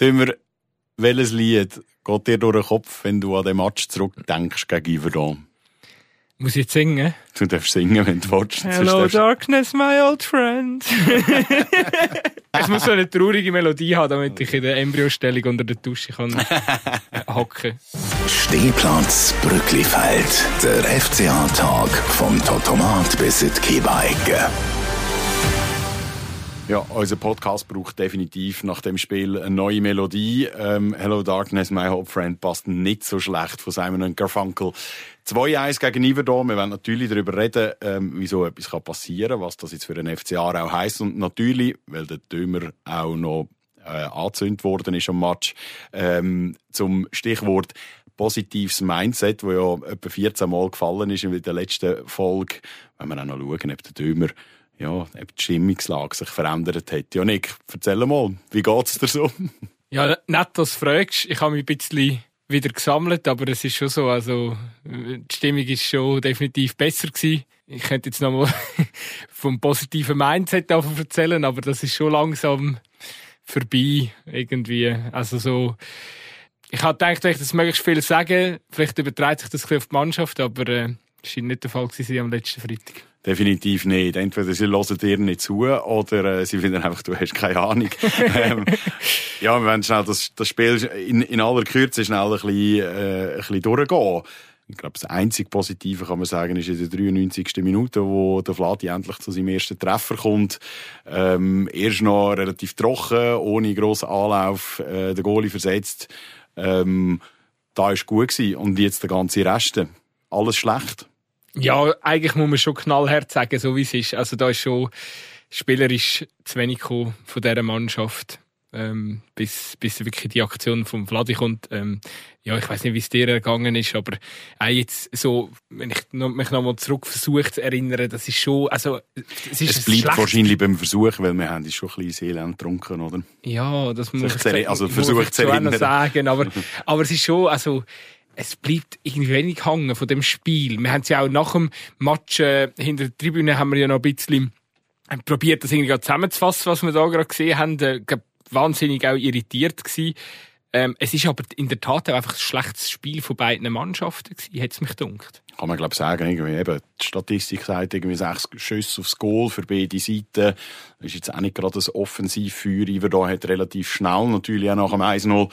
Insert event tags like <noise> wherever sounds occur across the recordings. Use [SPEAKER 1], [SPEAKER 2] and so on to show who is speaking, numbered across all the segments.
[SPEAKER 1] Tümer, welches Lied geht dir durch den Kopf, wenn du an den Match zurückdenkst gegen Iverdon?
[SPEAKER 2] Muss ich jetzt singen?
[SPEAKER 1] Du darfst singen, wenn du willst.
[SPEAKER 2] Hello darkness, my old friend. <laughs> es muss so eine traurige Melodie haben, damit ich in der Embryostellung unter der Dusche kann <laughs> hocken.
[SPEAKER 3] Stehplatz Brücklifeld. Der FCA-Tag vom Totomat bis in die Kiebeicke.
[SPEAKER 1] Ja, unser Podcast braucht definitiv nach dem Spiel eine neue Melodie. Ähm, Hello Darkness, My Hope Friend passt nicht so schlecht von Simon Garfunkel. 2-1 gegen Iverdon. Wir wollen natürlich darüber reden, ähm, wieso etwas passieren kann, was das jetzt für den FCA auch heisst. Und natürlich, weil der Dömer auch noch äh, angezündet worden ist am Match, ähm, zum Stichwort positives Mindset, wo ja etwa 14 Mal gefallen ist in der letzten Folge. Wenn wir auch noch schauen, ob der Dömer ja, die Stimmungslage sich verändert hat. Ja, Nick, erzähl mal, wie geht's dir so? <laughs>
[SPEAKER 2] Ja, nett, dass du fragst. Ich habe mich ein bisschen wieder gesammelt, aber es ist schon so, also die Stimmung ist schon definitiv besser gewesen. Ich könnte jetzt noch mal <laughs> vom positiven Mindset erzählen, aber das ist schon langsam vorbei irgendwie. Also so, ich hatte gedacht, wenn ich das möglichst viel sagen, vielleicht übertreibt sich das ein bisschen auf die Mannschaft, aber äh, war nicht der Fall gewesen am letzten Freitag.
[SPEAKER 1] Definitiv nicht. Entweder sie hören dir nicht zu oder äh, sie finden einfach, du hast keine Ahnung. <laughs> ähm, ja, wir werden schnell das, das Spiel in, in aller Kürze schnell ein bisschen, äh, ein bisschen durchgehen. Ich glaube, das einzig Positive kann man sagen, ist in der 93. Minute, wo der Vladi endlich zu seinem ersten Treffer kommt. Ähm, erst noch relativ trocken, ohne grossen Anlauf, äh, der Goalie versetzt. Ähm, da ist gut gewesen. Und jetzt der ganze Rest. Alles schlecht.
[SPEAKER 2] Ja, eigentlich muss man schon knallhart sagen, so wie es ist. Also da ist schon spielerisch zu wenig von dieser Mannschaft. Ähm, bis, bis wirklich die Aktion vom Vladi kommt. Ähm, ja, ich weiß nicht, wie es dir ergangen ist, aber auch jetzt so, wenn ich mich nochmal zurück versuche zu erinnern, das ist schon, also,
[SPEAKER 1] es ist Es bleibt wahrscheinlich beim Versuch, weil wir haben schon ein bisschen Elend getrunken, oder?
[SPEAKER 2] Ja, das muss
[SPEAKER 1] ich, ich also versuche zu erinnern.
[SPEAKER 2] sagen, aber, <laughs> aber es ist schon, also, es bleibt irgendwie wenig hängen von dem Spiel. Wir haben es ja auch nach dem Match äh, hinter der Tribüne haben wir ja noch ein bisschen äh, probiert, das irgendwie zusammenzufassen, was wir da gerade gesehen haben. Äh, wahnsinnig auch irritiert gewesen. Ähm, es ist aber in der Tat auch einfach ein schlechtes Spiel von beiden Mannschaften gewesen, hat es mich gedacht.
[SPEAKER 1] Kann man glaube sagen, irgendwie eben, die Statistik sagt irgendwie sechs Schüsse aufs Goal für beide Seiten. Das ist jetzt auch nicht gerade das Offensivfeuer. Iver da hat relativ schnell natürlich auch nach dem 1-0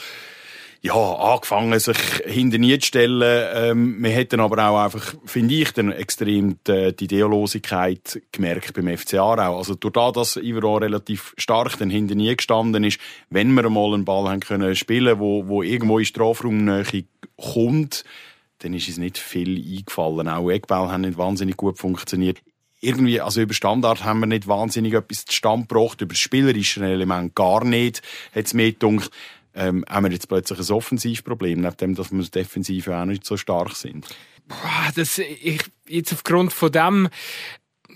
[SPEAKER 1] ja, angefangen, sich hinter nie zu stellen. Ähm, wir hätten aber auch einfach, finde ich, dann extrem die, die Ideolosigkeit gemerkt beim FC Aarau. Also durch das, dass Ivero relativ stark dann hinter nie gestanden ist, wenn wir mal einen Ball haben können spielen, wo, wo irgendwo in Strafraumnähe kommt, dann ist es nicht viel eingefallen. Auch Eckball haben nicht wahnsinnig gut funktioniert irgendwie, also über Standard haben wir nicht wahnsinnig etwas zustande gebracht, über das spielerische Element gar nicht, hat es mir gedacht ähm, haben wir jetzt plötzlich ein Offensivproblem, nachdem dass wir defensiv auch nicht so stark sind.
[SPEAKER 2] Boah, das, ich, jetzt aufgrund von dem,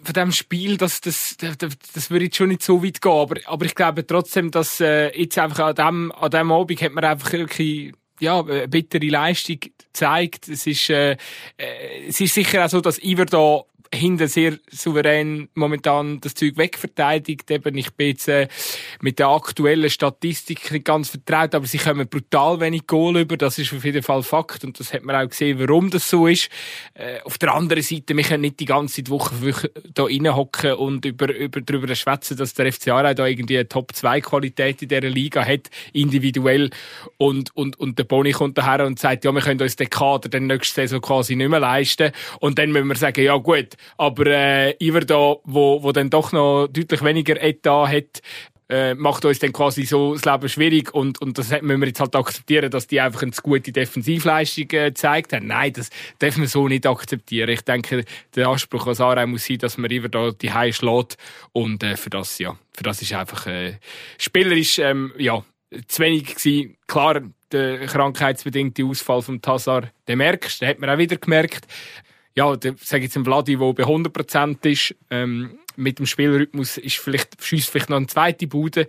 [SPEAKER 2] von dem Spiel, das, das, das, das würde jetzt schon nicht so weit gehen, aber, aber ich glaube trotzdem, dass äh, jetzt einfach an dem, an dem Abend hat man einfach wirklich ja, eine bittere Leistung gezeigt. Es ist, äh, äh, es ist sicher auch so, dass Iver da hinten sehr souverän momentan das Zeug wegverteidigt. Eben, ich bin jetzt äh, mit der aktuellen Statistik nicht ganz vertraut, aber sie kommen brutal wenig Goal über. Das ist auf jeden Fall Fakt und das hat man auch gesehen, warum das so ist. Äh, auf der anderen Seite, wir können nicht die ganze Woche da reinhocken und über, über, darüber schwätzen, dass der FC Aarau da irgendwie eine Top-2-Qualität in dieser Liga hat, individuell. Und, und, und der Boni kommt daher und sagt, ja, wir können uns den Kader dann nächste Saison quasi nicht mehr leisten. Und dann müssen wir sagen, ja gut, aber äh, Iver da, wo, wo dann doch noch deutlich weniger Etat hat, äh, macht uns dann quasi so das Leben schwierig und, und das müssen wir jetzt halt akzeptieren, dass die einfach eine gute Defensivleistung äh, haben. Nein, das dürfen wir so nicht akzeptieren. Ich denke, der Anspruch an Sarah muss sein, dass man immer da die High schlägt und äh, für das, ja, für das ist einfach äh, spielerisch, ähm, ja, zu wenig gewesen. Klar, der krankheitsbedingte Ausfall vom Tassar, den merkst, den hat man auch wieder gemerkt ja, der, sag jetzt ein Vladi, der bei 100% ist, ähm, mit dem Spielrhythmus ist vielleicht, vielleicht noch eine zweite Bude.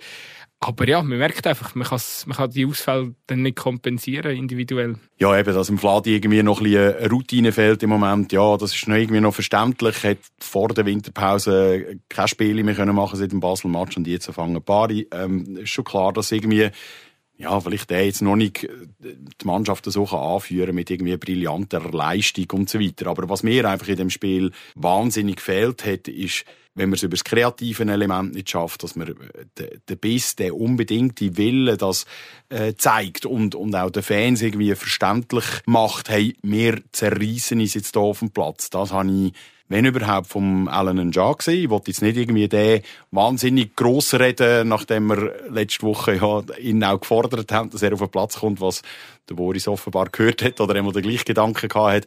[SPEAKER 2] Aber ja, man merkt einfach, man, man kann die Ausfälle dann nicht kompensieren, individuell.
[SPEAKER 1] Ja, eben, dass im Vladi irgendwie noch ein bisschen Routine fehlt im Moment, ja, das ist noch irgendwie noch verständlich. Hat vor der Winterpause keine Spiele mehr können machen seit dem Basel-Match und jetzt fangen Bari. Ähm, ist schon klar, dass irgendwie ja, vielleicht der jetzt noch nicht äh, die Mannschaft so anführen mit irgendwie brillanter Leistung und so weiter. Aber was mir einfach in dem Spiel wahnsinnig gefehlt hat, ist, wenn man es über das kreative Element nicht schafft, dass man äh, den Biss, den unbedingte Wille, das äh, zeigt und, und auch den Fans irgendwie verständlich macht, hey, wir zerreißen uns jetzt hier auf dem Platz. Das habe ich wenn überhaupt, vom Alan Njah gesehen. Ich wollte jetzt nicht irgendwie den wahnsinnig gross reden, nachdem wir letzte Woche ja ihn auch gefordert haben, dass er auf den Platz kommt, was der Boris offenbar gehört hat oder einmal den gleichen Gedanken gehabt hat.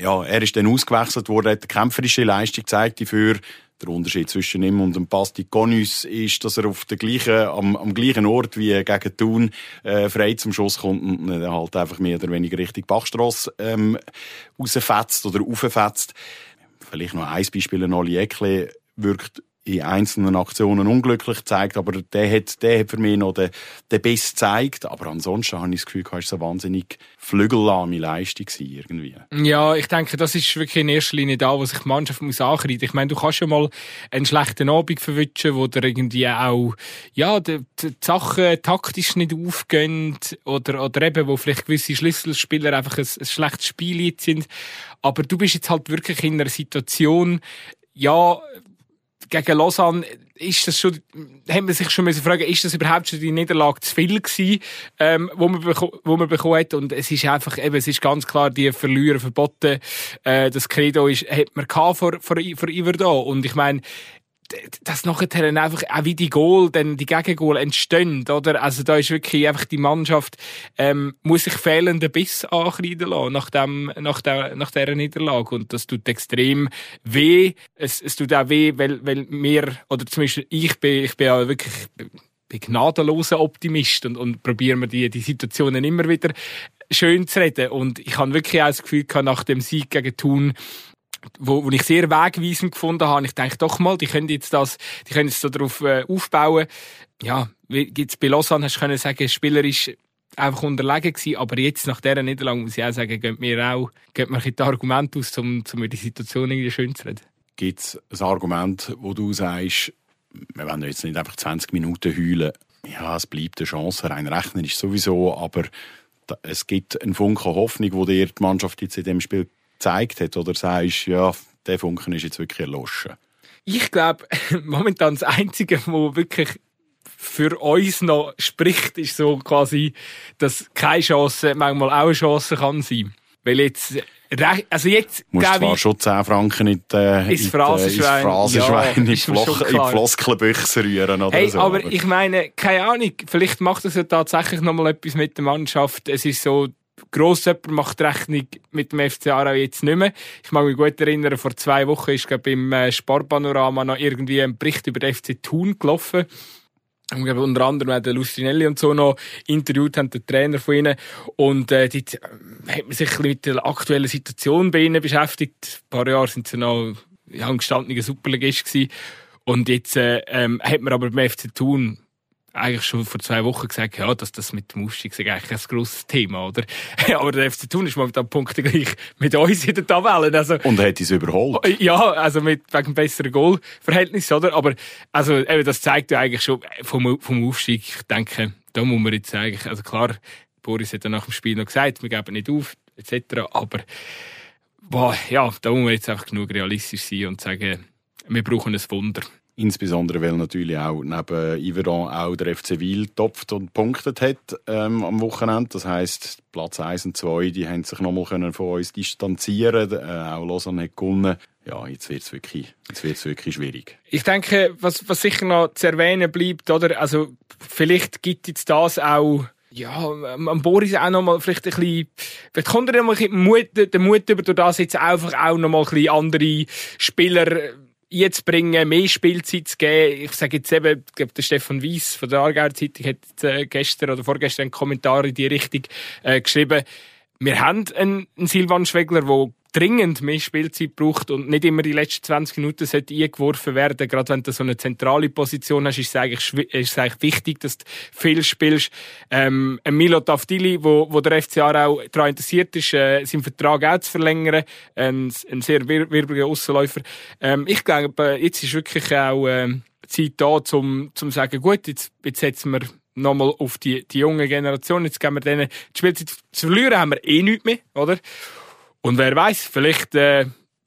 [SPEAKER 1] Ja, er ist dann ausgewechselt worden, hat eine kämpferische Leistung gezeigt dafür. Der Unterschied zwischen ihm und dem Basti Conus ist, dass er auf der gleichen, am, am gleichen Ort wie gegen Thun äh, frei zum Schuss kommt und halt einfach mehr oder weniger Richtung Bachstrasse ähm, rausfetzt oder auffetzt vielleicht noch ein Beispiel, Noli Ekle wirkt in einzelnen Aktionen unglücklich gezeigt, aber der hat, der hat für mich noch den, den Biss gezeigt. Aber ansonsten habe ich das Gefühl, es eine wahnsinnig flügellahme Leistung irgendwie.
[SPEAKER 2] Ja, ich denke, das ist wirklich in erster Linie da, was sich die Mannschaft muss ankreiden. Ich meine, du kannst schon mal einen schlechten Abend verwischen, wo dir irgendwie auch, ja, die, die Sachen taktisch nicht aufgehen oder, oder eben, wo vielleicht gewisse Schlüsselspieler einfach ein, ein schlechtes Spiel sind. Aber du bist jetzt halt wirklich in einer Situation, ja, gegen Lausanne ist das schon, haben wir sich schon müssen fragen, ist das überhaupt schon die Niederlage zu viel gewesen, ähm, wo man, wo man bekommen hat? Und es ist einfach, eben, es ist ganz klar, die Verlierer verboten, äh, das Credo ist, hat man vor, vor, vor Iverdon. Und ich meine, dass nachher dann einfach auch wie die Goal, dann die Gegengol entstehen, oder? Also da ist wirklich einfach die Mannschaft, ähm, muss sich fehlenden Biss ankreiden lassen nach dem, nach der, nach dieser Niederlage. Und das tut extrem weh. Es, es tut auch weh, weil, weil mir, oder zumindest ich bin, ich bin ja wirklich, bin gnadenloser Optimist und, und probiere mir die, die Situationen immer wieder schön zu reden. Und ich habe wirklich auch das Gefühl gehabt, nach dem Sieg gegen Thun, wo, wo ich sehr wegweisend gefunden habe. Ich denke doch mal, die können jetzt das, die können jetzt so darauf äh, aufbauen. Ja, jetzt bei Lausanne hast du können sagen, Spieler ist einfach unterlegen gewesen, aber jetzt nach dieser Niederlage muss ich auch sagen, geht mir auch, geht mir ein die Argumente aus, um, um die Situation irgendwie schön zu reden.
[SPEAKER 1] Gibt es ein Argument, wo du sagst, wir wollen jetzt nicht einfach 20 Minuten heulen, ja, es bleibt eine Chance, rein rechnerisch sowieso, aber es gibt einen Funken Hoffnung, wo dir die Mannschaft jetzt in dem Spiel gezeigt hat? Oder sagst du, ja, der Funken ist jetzt wirklich erloschen?
[SPEAKER 2] Ich glaube, <laughs> momentan das Einzige, wo wirklich für uns noch spricht, ist so quasi, dass keine Chance manchmal auch eine Chance kann sein. Weil jetzt, also jetzt,
[SPEAKER 1] Musst zwar ich, schon 10 Franken in die, äh, ins Phrasenschwein, ja, in, in Floskelbüchse rühren oder
[SPEAKER 2] hey,
[SPEAKER 1] so.
[SPEAKER 2] Aber ich meine, keine Ahnung, vielleicht macht das ja tatsächlich noch mal etwas mit der Mannschaft. Es ist so, gross jemand macht Rechnung mit dem FC Aarau jetzt nicht mehr. Ich mag mich gut erinnern, vor zwei Wochen ist glaube im äh, Sparpanorama noch irgendwie ein Bericht über den FC Thun gelaufen. Und glaube, unter anderem auch der Lustrinelli und so noch interviewt haben, der Trainer von ihnen. Und äh, dort äh, hat man sich mit der aktuellen Situation bei ihnen beschäftigt. Ein paar Jahre sind sie noch ja, ein gestandener Superligist gewesen. Und jetzt äh, ähm, hat man aber beim FC Thun eigentlich schon vor zwei Wochen gesagt, ja, dass das mit dem Aufstieg ist eigentlich ein grosses Thema, oder? <laughs> Aber der FC Thun ist momentan Punkte gleich mit uns in der Tabelle. Also,
[SPEAKER 1] Und er hat es überholt.
[SPEAKER 2] Ja, also mit, wegen besseren Goalverhältnis, oder? Aber, also, eben, das zeigt ja eigentlich schon vom, vom Aufstieg. Ich denke, da muss man jetzt eigentlich, also klar, Boris hat ja nach dem Spiel noch gesagt, wir geben nicht auf, etc. Aber, boah, ja, da muss man jetzt einfach genug realistisch sein und sagen, wir brauchen ein Wunder.
[SPEAKER 1] Insbesondere, weil natürlich auch neben Yveron auch der FC Wil topft und punktet hat ähm, am Wochenende. Das heisst, Platz 1 und 2, die haben sich nochmal von uns distanzieren äh, Auch Lausanne hat gewonnen. Ja, jetzt wird es wirklich, wirklich schwierig.
[SPEAKER 2] Ich denke, was, was sicher noch zu erwähnen bleibt, oder? Also, vielleicht gibt jetzt das auch ja, am Boris auch noch mal vielleicht ein bisschen, vielleicht kommt er noch mal ein bisschen Mut, den Mut über, durch das jetzt einfach auch noch mal ein bisschen andere Spieler jetzt bringen, mehr Spielzeit zu geben. Ich sage jetzt eben, ich glaube, der Stefan Weiss von der Aargauer Zeitung hat äh, gestern oder vorgestern einen Kommentar in die Richtung äh, geschrieben. Wir haben einen, einen Silvan Schwegler, der dringend mehr Spielzeit braucht und nicht immer die letzten 20 Minuten sollte eingeworfen werden. Gerade wenn du so eine zentrale Position hast, ist es eigentlich, ist es eigentlich wichtig, dass du viel spielst. Ähm, Milo Tafdili, wo, wo der FCA auch daran interessiert ist, äh, seinen Vertrag auch zu verlängern, ein, ein sehr wir wirbeliger Aussenläufer. Ähm, ich glaube, jetzt ist wirklich auch äh, Zeit da, zum, zum sagen, gut, jetzt, jetzt setzen wir nochmal auf die, die junge Generation. Jetzt gehen wir denen die Spielzeit zu verlieren, haben wir eh nichts mehr, oder? Und wer weiß, vielleicht äh,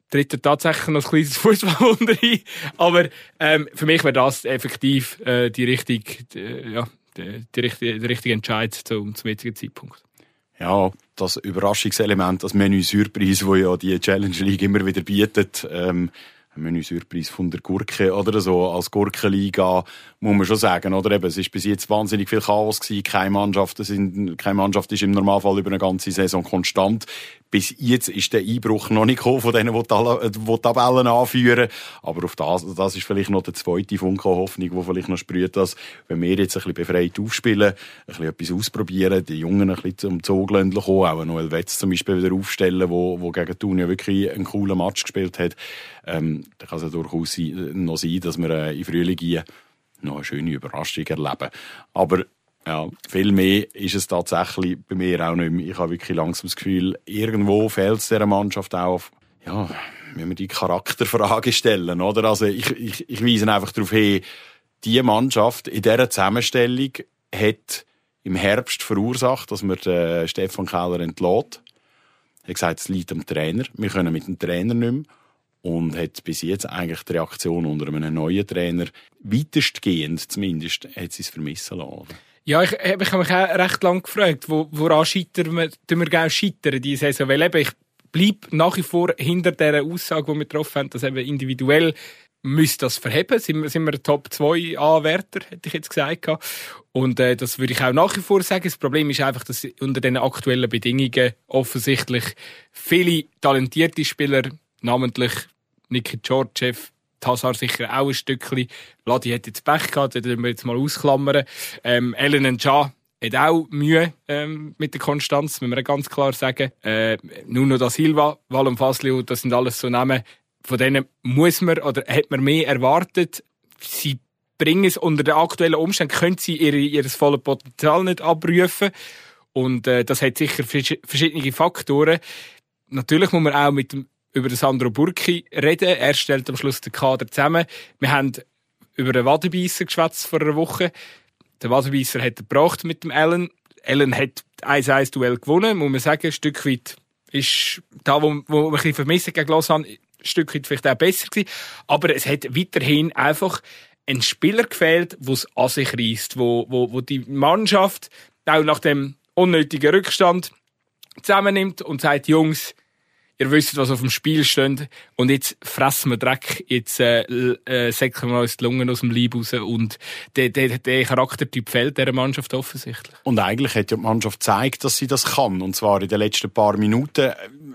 [SPEAKER 2] tritt er tatsächlich noch ein kleines <laughs> Fußballwunder ein. Aber ähm, für mich wäre das effektiv äh, die richtige, die, ja, die, die richtige, der richtige Entscheid zum, zum jetzigen Zeitpunkt.
[SPEAKER 1] Ja, das Überraschungselement, das Menü Surprise, wo ja die Challenge League immer wieder bietet, ähm, Menü Surprise von der Gurke oder so, als Gurkenliga, muss man schon sagen, oder? Eben, es ist bis jetzt wahnsinnig viel Chaos gewesen. Keine Mannschaft, sind, keine Mannschaft ist im Normalfall über eine ganze Saison konstant. Bis jetzt ist der Einbruch noch nicht gekommen von denen, die die Tabellen anführen. Aber auf das, das ist vielleicht noch der zweite Funke Hoffnung, die vielleicht noch sprüht, dass, wenn wir jetzt ein bisschen befreit aufspielen, ein bisschen etwas ausprobieren, die Jungen ein bisschen zum Zug kommen, auch Noel Wetz zum Beispiel wieder aufstellen, wo, wo gegen Thun ja wirklich einen coolen Match gespielt hat, ähm, dann kann es durchaus noch sein, dass wir äh, in Frühling noch eine schöne Überraschung erleben. Aber ja, viel mehr ist es tatsächlich bei mir auch nicht mehr. Ich habe wirklich langsam das Gefühl, irgendwo fehlt es dieser Mannschaft auf, ja, wenn wir die Charakterfrage stellen, oder? Also ich, ich, ich weise einfach darauf hin, die Mannschaft in dieser Zusammenstellung hat im Herbst verursacht, dass man den Stefan Keller entlädt. Er hat gesagt, es liegt am Trainer. Wir können mit dem Trainer nicht mehr und hat bis jetzt eigentlich die Reaktion unter einem neuen Trainer weitestgehend zumindest hat sie es vermissen lassen.
[SPEAKER 2] Ja, ich, ich habe mich auch recht lange gefragt, wo, woran scheitern wir, tun wir gerne scheitern diese Saison, weil eben ich bleibe nach wie vor hinter dieser Aussage, die wir getroffen haben, dass eben individuell müsste das verheben. Sind wir, sind wir Top 2 Anwärter, hätte ich jetzt gesagt. Und äh, das würde ich auch nach wie vor sagen. Das Problem ist einfach, dass unter den aktuellen Bedingungen offensichtlich viele talentierte Spieler, namentlich Niki Georgiev, Tassar sicher auch ein Stückchen. Ladi hat jetzt Pech gehabt, den wir jetzt mal ausklammern. Ähm, Ellen Cha hat auch Mühe ähm, mit der Konstanz, müssen wir ganz klar sagen. Äh, Nuno da Silva, Valum Faslio, das sind alles so Namen, von denen muss man oder hat man mehr erwartet. Sie bringen es unter den aktuellen Umständen, können sie ihr, ihr volles Potenzial nicht abrufen. Und äh, das hat sicher verschiedene Faktoren. Natürlich muss man auch mit dem über Sandro Burki reden. Er stellt am Schluss den Kader zusammen. Wir haben über den Wadenbeisser geschwätzt vor einer Woche. Der Wadenbeisser hat er gebracht mit dem Allen. Allen hat 1-1-Duell gewonnen, muss man sagen. Ein Stück weit ist da, wo, wo wir ein bisschen vermissen gegen Lausanne, ein Stück weit vielleicht auch besser gewesen. Aber es hat weiterhin einfach ein Spieler gefehlt, der es an sich reißt, wo, wo, wo die Mannschaft auch nach dem unnötigen Rückstand zusammennimmt und sagt, Jungs, ihr wisst, was auf dem Spiel steht. Und jetzt fressen wir Dreck, jetzt äh, äh, säcken wir uns die Lungen aus dem Leib raus. Und der, der, der Charaktertyp fehlt dieser Mannschaft offensichtlich.
[SPEAKER 1] Und eigentlich hat ja die Mannschaft gezeigt, dass sie das kann. Und zwar in den letzten paar Minuten.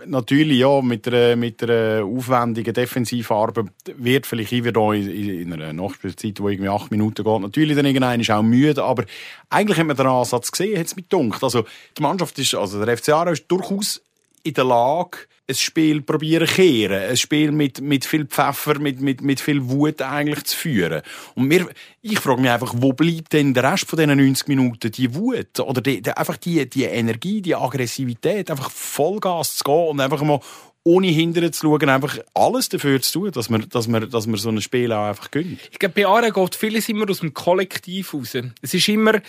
[SPEAKER 1] Natürlich, ja, mit einer, mit einer aufwendigen Defensivarbeit wird vielleicht hier wieder in, in einer Nachspielzeit, die irgendwie acht Minuten geht, natürlich dann irgendeiner ist auch müde. Aber eigentlich hat man den Ansatz gesehen, hat es mit dunkel. Also, die Mannschaft ist, also der FCA ist durchaus in der Lage, ein Spiel probieren kehren, ein Spiel mit, mit viel Pfeffer, mit, mit, mit viel Wut eigentlich zu führen. Und mir, ich frage mich einfach, wo bleibt denn der Rest von diesen 90 Minuten die Wut? Oder die, die, einfach die, die Energie, die Aggressivität, einfach Vollgas zu gehen und einfach mal ohne hinterher zu schauen, einfach alles dafür zu tun, dass man, dass man, dass man so ein Spiel auch einfach gönnt.
[SPEAKER 2] Ich glaube, bei Aare geht vieles immer aus dem Kollektiv raus. Es ist immer,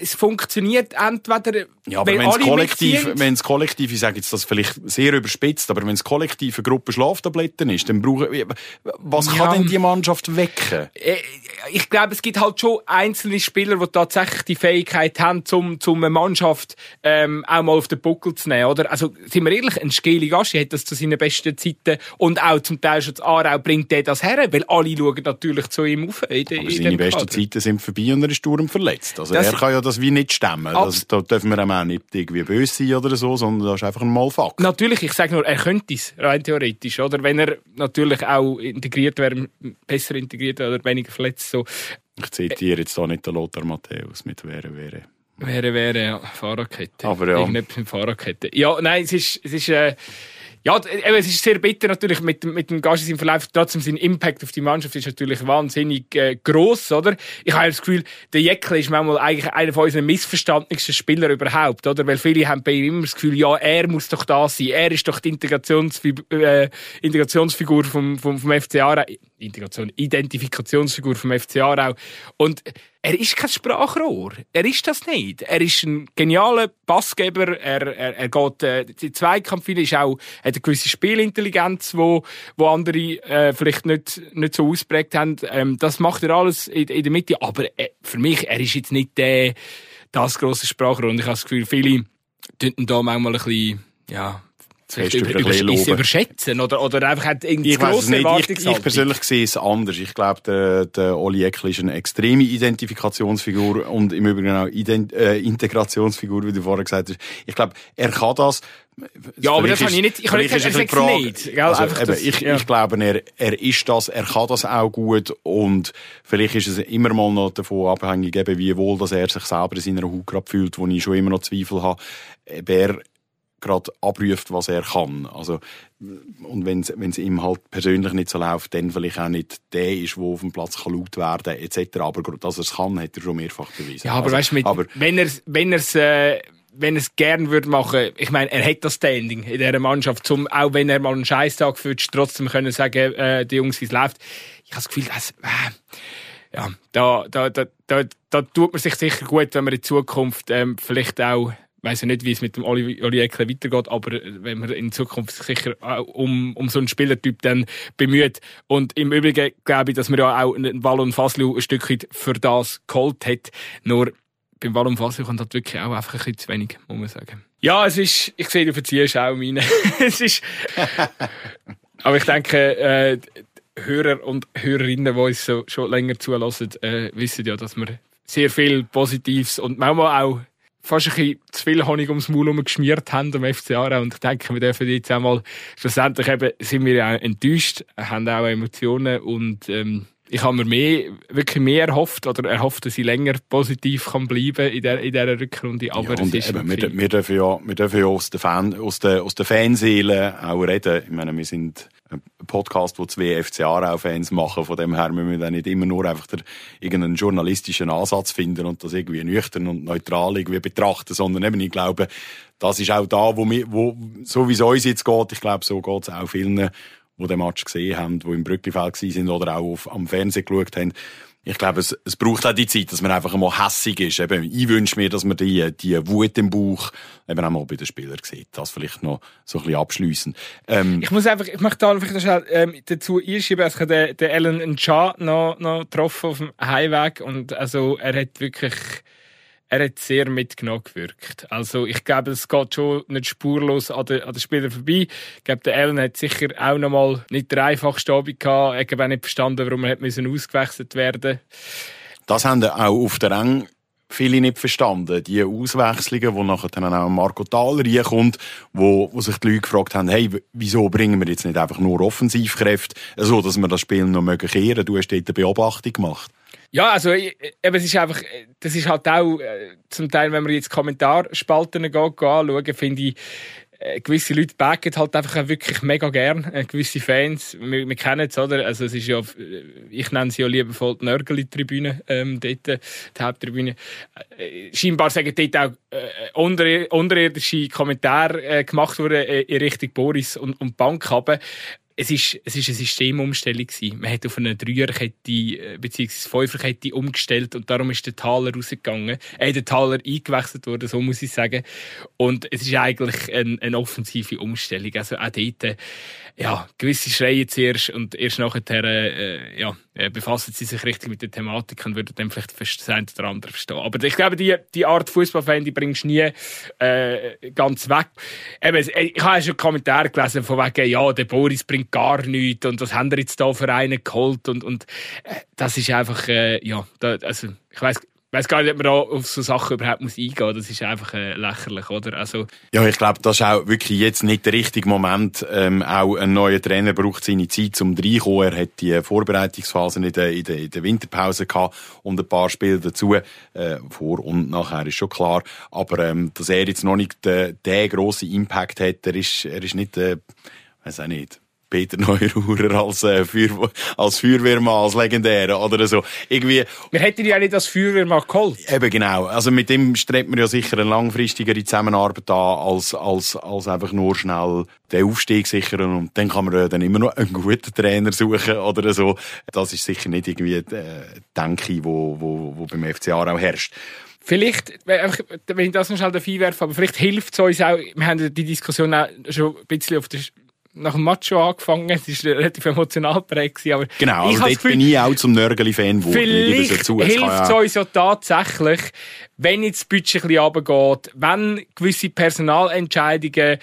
[SPEAKER 2] es funktioniert entweder,
[SPEAKER 1] ja, aber wenn es kollektiv, wenn es kollektiv, ich sage jetzt das vielleicht sehr überspitzt, aber wenn es kollektiv eine Gruppe Schlaftabletten ist, dann brauchen, was kann ja. denn die Mannschaft wecken?
[SPEAKER 2] Äh, ich glaube, es gibt halt schon einzelne Spieler, die tatsächlich die Fähigkeit haben, zum, zum eine Mannschaft, ähm, auch mal auf den Buckel zu nehmen, oder? Also, sind wir ehrlich, ein Skeli Ligaschi hat das zu seinen besten Zeiten und auch zum Teil schon zu Aarau bringt er das her, weil alle schauen natürlich zu ihm auf.
[SPEAKER 1] In Aber in seine besten Zeiten sind vorbei und er ist Sturm verletzt. Also das er kann ja das wie nicht stemmen. Das, da dürfen wir auch nicht irgendwie böse sein oder so, sondern das ist einfach ein Malfakt.
[SPEAKER 2] Natürlich, ich sage nur, er könnte es, rein theoretisch, oder? Wenn er natürlich auch integriert wäre, besser integriert oder weniger verletzt, so.
[SPEAKER 1] Ich zitiere jetzt hier nicht den Lothar Matthäus mit «Wäre, wäre».
[SPEAKER 2] Wäre, wäre, ja. Fahrradkette.
[SPEAKER 1] Aber ja.
[SPEAKER 2] Irgendetwas mit Fahrradkette. Ja, nein, es ist, es ist, äh, ja, es ist sehr bitter natürlich mit, mit dem Gassis im Verlauf. Trotzdem sein Impact auf die Mannschaft ist natürlich wahnsinnig äh, groß, oder? Ich habe das Gefühl, der Jäckle ist manchmal eigentlich einer von unseren missverstandensten Spieler überhaupt, oder? Weil viele haben bei ihm immer das Gefühl, ja, er muss doch da sein. Er ist doch die Integrationsfigur, äh, Integrationsfigur vom, vom, vom FCA Integration, Identifikationsfigur vom FC Aarau. Und er ist kein Sprachrohr. Er ist das nicht. Er ist ein genialer Passgeber. Er, er, er geht äh, die Zweikampf ist auch eine gewisse Spielintelligenz, wo wo andere äh, vielleicht nicht nicht so ausprägt haben. Ähm, das macht er alles in, in der Mitte. Aber äh, für mich, er ist jetzt nicht der das große Sprachrohr. Und ich habe das Gefühl, viele tun da manchmal ein bisschen ja
[SPEAKER 1] Fest
[SPEAKER 2] über,
[SPEAKER 1] über
[SPEAKER 2] über,
[SPEAKER 1] ein
[SPEAKER 2] überschätzen oder, oder einfach hat irgendwie
[SPEAKER 1] Ich
[SPEAKER 2] grosse
[SPEAKER 1] nicht. Ich, ich persönlich sehe es anders. Ich glaube, der, der Oli Eckl ist eine extreme Identifikationsfigur und im Übrigen auch Ident äh, Integrationsfigur, wie du vorher gesagt hast. Ich glaube, er kann das.
[SPEAKER 2] Ja, aber das habe ich nicht- ich
[SPEAKER 1] vielleicht
[SPEAKER 2] nicht sagt's nicht.
[SPEAKER 1] Frage- Also,
[SPEAKER 2] einfach
[SPEAKER 1] eben,
[SPEAKER 2] das-
[SPEAKER 1] ich,
[SPEAKER 2] ja.
[SPEAKER 1] ich glaube, er, er ist das, er kann das auch gut und vielleicht ist es immer mal noch davon abhängig, eben, wie wohl dass er sich selber in seiner Haut gerade fühlt, wo ich schon immer noch Zweifel habe, er gerade abruft, was er kann. Also, und wenn es ihm halt persönlich nicht so läuft, dann vielleicht auch nicht der ist, der auf dem Platz kann laut werden etc. Aber dass er es kann, hat er schon mehrfach bewiesen.
[SPEAKER 2] Ja, aber
[SPEAKER 1] also,
[SPEAKER 2] weißt du,
[SPEAKER 1] aber
[SPEAKER 2] wenn er wenn er's, äh, wenn er's gern würde machen, ich meine, er hat das Standing in dieser Mannschaft, zum, auch wenn er mal einen Scheißtag führt, trotzdem können sagen, äh, die Jungs, wie es läuft. Ich habe das Gefühl, dass, äh, ja, da, da, da, da, da tut man sich sicher gut, wenn man in Zukunft ähm, vielleicht auch weiß ja nicht, wie es mit dem Oli, Oli Eckler weitergeht, aber äh, wenn man in Zukunft sich sicher auch um, um so einen Spielertyp dann bemüht. Und im Übrigen glaube ich, dass man ja auch einen Wallon Faslu ein Stück weit für das geholt hat. Nur beim Wallon Faslu kommt halt wirklich auch einfach ein bisschen zu wenig, muss man sagen. Ja, es ist, ich sehe, du verziehst auch meine. <laughs> es ist, aber ich denke, äh, Hörer und Hörerinnen, die uns so, schon länger zulassen, äh, wissen ja, dass wir sehr viel Positives und manchmal auch fast ein bisschen zu viel Honig ums Maul geschmiert haben am FC Aarau. Und ich denke, wir dürfen jetzt einmal, schlussendlich eben, sind wir ja enttäuscht, haben auch Emotionen und, ähm, ich habe mir mehr, wirklich mehr erhofft, oder erhofft, dass ich länger positiv kann bleiben in der, in dieser Rückrunde. Aber
[SPEAKER 1] ja,
[SPEAKER 2] es ist
[SPEAKER 1] eben, wir, wir, dürfen ja, wir dürfen ja aus der, Fan, aus der, aus der Fanseele auch reden. Ich meine, wir sind Podcast, wo zwei FC Aarau-Fans machen. Von dem her müssen wir dann nicht immer nur einfach irgendeinen journalistischen Ansatz finden und das irgendwie nüchtern und neutral irgendwie betrachten, sondern eben, ich glaube, das ist auch da, wo wir, wo, so wie es uns jetzt geht, ich glaube, so geht es auch vielen, die den Match gesehen haben, die im Brücklifeld sind oder auch auf, am Fernsehen geschaut haben. Ich glaube, es, es braucht auch die Zeit, dass man einfach einmal hässig ist. Eben, ich wünsche mir, dass man die, die Wut im Bauch eben auch mal bei den Spielern sieht. Das vielleicht noch so ein bisschen abschliessen. Ähm,
[SPEAKER 2] Ich muss einfach, ich möchte da noch schnell ähm, dazu einschieben, also ich den, den Alan Ncha noch, noch getroffen auf dem Heimweg und also er hat wirklich, er hat sehr mitgenommen gewirkt. Also ich glaube, es geht schon nicht spurlos an den, an den Spielern vorbei. Ich glaube, der Alan hat sicher auch noch mal nicht der einfachste Abend gehabt. Ich habe nicht verstanden, warum er hat müssen ausgewechselt werden
[SPEAKER 1] Das haben auch auf der Rang viele nicht verstanden. Die Auswechslungen, wo nachher dann auch Marco Thaler reinkommt, wo, wo sich die Leute gefragt haben, hey, wieso bringen wir jetzt nicht einfach nur Offensivkräfte, so dass wir das Spiel noch mögen kehren? Du hast dort eine Beobachtung gemacht.
[SPEAKER 2] Ja, also ich- eben, es ist einfach, das ist halt auch äh, zum Teil, wenn man jetzt Kommentarspalten geht, anschauen, finde ich, äh, gewisse Leute backen halt einfach auch wirklich mega gern, äh, gewisse Fans, wir, wir kennen es, oder? Also es ist ja, ich nenne sie ja liebevoll die Nörgeli-Tribüne, ähm, dort, die Haupttribüne. Scheinbar sagen dort auch unter, unterirdische Kommentare gemacht worden äh, in Richtung Boris und, und Bank haben es ist, es ist eine Systemumstellung gewesen. Man hat auf eine Dreierkette äh, beziehungsweise Fünferkette umgestellt und darum ist der Taler rausgegangen. Äh, der Taler eingewechselt worden, so muss ich sagen. Und es ist eigentlich ein, eine offensive Umstellung. Also auch dort, äh, ja, gewisse Schreie zuerst und erst nachher, äh, ja, äh, befassen sie sich richtig mit der Thematik und würden dann vielleicht das eine oder andere verstehen. Aber ich glaube, die, die Art Fußballfan, die bringst du nie äh, ganz weg. Eben, ich habe schon Kommentare gelesen von wegen, ja, der Boris bringt gar nichts und was haben wir jetzt da für einen geholt und, und äh, das ist einfach, äh, ja, da, also ich weiß weiß gar nicht, ob man auf so Sachen überhaupt muss eingehen muss. Das ist einfach äh, lächerlich, oder? Also,
[SPEAKER 1] Ja, ich glaube, das ist auch wirklich jetzt nicht der richtige Moment. Ähm, auch ein neuer Trainer braucht seine Zeit zum reinkommen. Er hat die Vorbereitungsphase in der, in der, in der Winterpause gehabt und ein paar Spiele dazu. Äh, vor und nachher ist schon klar. Aber ähm, dass er jetzt noch nicht den, den grossen Impact hat, er ist, er ist nicht, äh, weiß auch nicht, Peter Neururer als, äh, Feuer, als Feuerwehrmann, als legendärer oder so. Irgendwie.
[SPEAKER 2] Wir hätten ja nicht als Feuerwehrmann geholt.
[SPEAKER 1] Eben genau. Also mit dem strebt man ja sicher eine langfristigere Zusammenarbeit an, als, als, als einfach nur schnell den Aufstieg sichern und dann kann man ja dann immer noch einen guten Trainer suchen oder so. Das ist sicher nicht irgendwie die äh, Denke, wo, wo, wo beim FCA auch herrscht.
[SPEAKER 2] Vielleicht, wenn ich das noch schnell einwerfe, aber vielleicht hilft es uns auch, wir haben die Diskussion auch schon ein bisschen auf der nach dem Macho angefangen. Es war relativ emotional prägt. Aber
[SPEAKER 1] genau, ich also dort bin ich auch zum Nörgeli-Fan geworden.
[SPEAKER 2] Vielleicht hilft es uns ja tatsächlich, wenn jetzt das Budget ein bisschen runtergeht, wenn gewisse Personalentscheidungen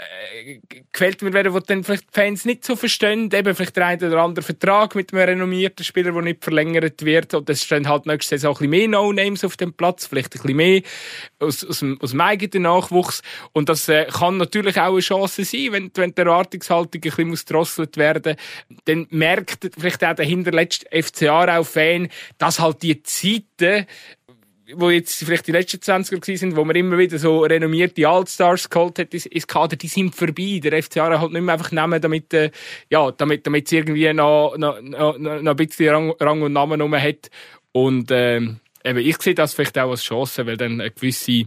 [SPEAKER 2] äh, gefällt mir werden, wo dann vielleicht die Fans nicht so verstehen, eben vielleicht der eine oder andere Vertrag mit einem renommierten Spieler, der nicht verlängert wird, und es stehen halt nächste Saison ein bisschen mehr No-Names auf dem Platz, vielleicht ein bisschen mehr aus, aus, aus dem eigenen Nachwuchs, und das äh, kann natürlich auch eine Chance sein, wenn, wenn die Erwartungshaltung ein bisschen muss drosselt werden, dann merkt vielleicht auch der hinterletzte FCA-Fan, dass halt die Zeiten, wo jetzt vielleicht die letzten 20er gewesen sind, wo man immer wieder so renommierte Allstars geholt hat ins Kader, die sind vorbei. Der FCA halt nicht mehr einfach nehmen, damit, äh, ja, damit, damit es irgendwie noch, noch, noch, noch ein bisschen Rang, Rang und Namen rum hat. Und, ähm, eben, ich sehe das vielleicht auch als Chance, weil dann eine gewisse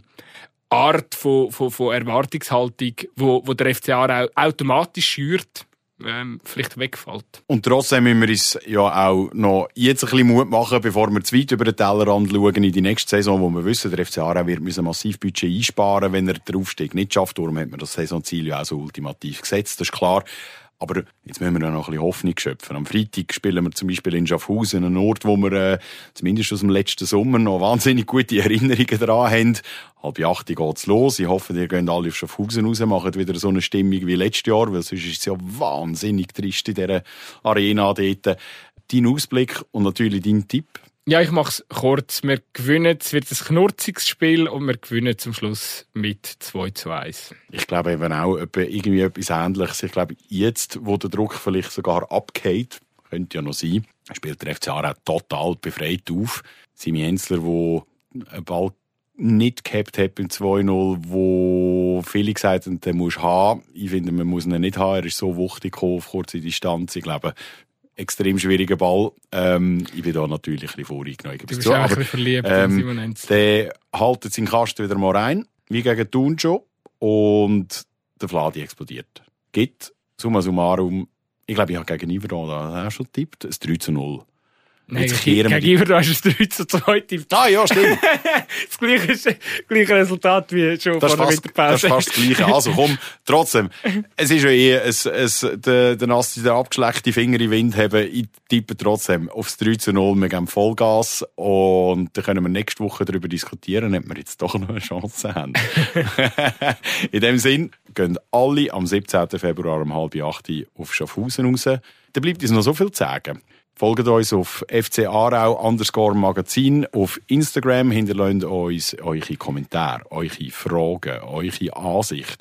[SPEAKER 2] Art von, von, von Erwartungshaltung, wo, wo der FCA auch automatisch schürt, ähm, vielleicht wegfällt.
[SPEAKER 1] Und trotzdem müssen wir uns ja auch noch jetzt ein bisschen Mut machen, bevor wir zu weit über den Tellerrand schauen in die nächste Saison, wo wir wissen, der FC Aarau wird müssen massiv Budget einsparen, wenn er den Aufstieg nicht schafft. Darum hat man das Saisonziel ja auch so ultimativ gesetzt, das ist klar. Aber jetzt müssen wir noch ein bisschen Hoffnung schöpfen. Am Freitag spielen wir zum Beispiel in Schaffhausen, einen Ort, wo wir äh, zumindest aus dem letzten Sommer noch wahnsinnig gute <laughs> Erinnerungen daran haben. Halb acht geht's los. Ich hoffe, ihr geht alle auf Schaffhausen raus, macht wieder so eine Stimmung wie letztes Jahr, weil sonst ist es ja wahnsinnig trist in dieser Arena dort. Dein Ausblick und natürlich dein Tipp
[SPEAKER 2] ja, ich mache es kurz. Wir gewinnen, es wird ein knurziges Spiel und wir gewinnen zum Schluss mit 2 zu 1.
[SPEAKER 1] Ich glaube eben auch irgendwie etwas Ähnliches. Ich glaube, jetzt, wo der Druck vielleicht sogar abgeht, könnte ja noch sein, spielt der FC auch total befreit auf. Simi Enzler, der einen Ball nicht gehabt hat beim 2-0, wo viele gesagt haben, den musst haben. Ich finde, man muss ihn nicht haben. Er ist so wuchtig auf kurze Distanz. Ich glaube, extrem schwieriger Ball. Ähm, ich bin da natürlich ein bisschen voreingenommen.
[SPEAKER 2] Du bist zu, auch ein bisschen verliebt ähm,
[SPEAKER 1] Der haltet seinen Kasten wieder mal rein, wie gegen Thun schon. Und der Vladi explodiert. Gibt, summa summarum, ich glaube, ich habe gegen Iverdon da auch schon getippt, ein 3 zu 0.
[SPEAKER 2] Nein, gegenüber da ist es 3 zu 2
[SPEAKER 1] Ah, ja, stimmt.
[SPEAKER 2] das gleiche, gleiche Resultat wie schon
[SPEAKER 1] das vor der Winterpause. Das ist fast das gleiche. Also komm, <laughs> trotzdem. Es ist ja eh, es, es, der, der Nassi, der abgeschleckte Finger in Wind haben. Ich tippe trotzdem aufs 3 zu 0. Wir geben Vollgas. Und dann können wir nächste Woche darüber diskutieren, ob wir jetzt doch noch eine Chance haben. <laughs> in dem Sinn gehen alle am 17. Februar um halb acht auf Schaffhausen raus. Da bleibt uns noch so viel zu sagen. Folgt uns auf FC Aarau underscore Magazin auf Instagram, hinterlasst uns eure Kommentare, eure Fragen, eure Ansicht.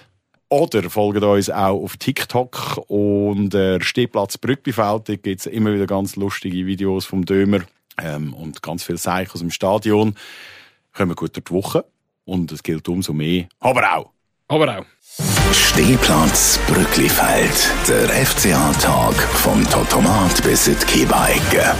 [SPEAKER 1] Oder folgt uns auch auf TikTok und der Stehplatz Brückbifeld. Da gibt es immer wieder ganz lustige Videos vom Dömer ähm, und ganz viel Seich aus dem Stadion. Kommen gut durch die Woche und es gilt umso mehr. Aber auch.
[SPEAKER 2] Aber auch.
[SPEAKER 3] Stehplatz Brücklifeld. Der FCA-Tag vom Totomat bis in die.